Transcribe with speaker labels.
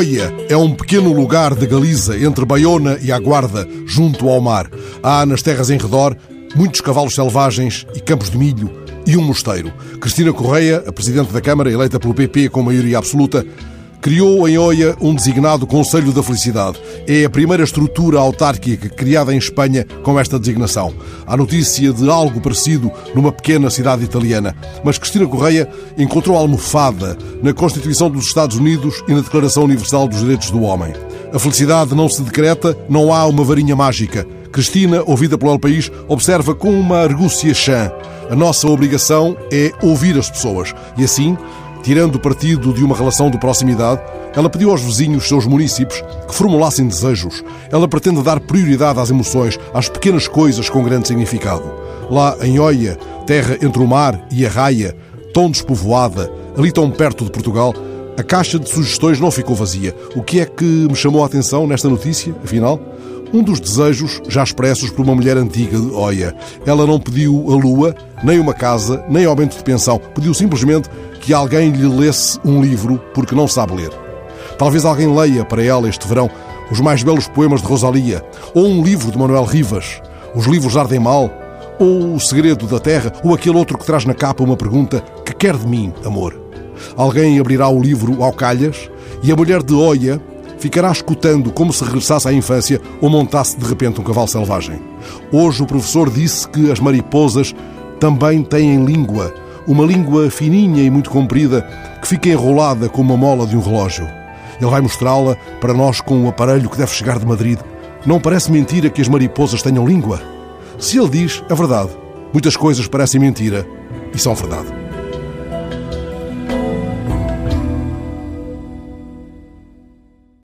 Speaker 1: Oia é um pequeno lugar de Galiza, entre Baiona e a Guarda, junto ao mar. Há nas terras em redor muitos cavalos selvagens e campos de milho e um mosteiro. Cristina Correia, a presidente da Câmara, eleita pelo PP com maioria absoluta, criou em Oia um designado Conselho da Felicidade. É a primeira estrutura autárquica criada em Espanha com esta designação. Há notícia de algo parecido numa pequena cidade italiana. Mas Cristina Correia encontrou almofada na Constituição dos Estados Unidos e na Declaração Universal dos Direitos do Homem. A felicidade não se decreta, não há uma varinha mágica. Cristina, ouvida pelo El País, observa com uma argúcia chã. A nossa obrigação é ouvir as pessoas. E assim, tirando partido de uma relação de proximidade, ela pediu aos vizinhos, seus municípios, que formulassem desejos. Ela pretende dar prioridade às emoções, às pequenas coisas com grande significado. Lá em Oia, terra entre o mar e a raia, tão despovoada, ali tão perto de Portugal, a caixa de sugestões não ficou vazia. O que é que me chamou a atenção nesta notícia, afinal? Um dos desejos já expressos por uma mulher antiga de Oia. Ela não pediu a lua, nem uma casa, nem aumento de pensão. Pediu simplesmente que alguém lhe lesse um livro porque não sabe ler. Talvez alguém leia para ela este verão os mais belos poemas de Rosalia, ou um livro de Manuel Rivas, Os Livros Ardem Mal, ou O Segredo da Terra, ou aquele outro que traz na capa uma pergunta: Que quer de mim, amor? Alguém abrirá o livro ao calhas e a mulher de Oia ficará escutando como se regressasse à infância ou montasse de repente um cavalo selvagem. Hoje o professor disse que as mariposas também têm língua, uma língua fininha e muito comprida que fica enrolada como a mola de um relógio. Ele vai mostrá-la para nós com um aparelho que deve chegar de Madrid. Não parece mentira que as mariposas tenham língua? Se ele diz, é verdade. Muitas coisas parecem mentira e são verdade.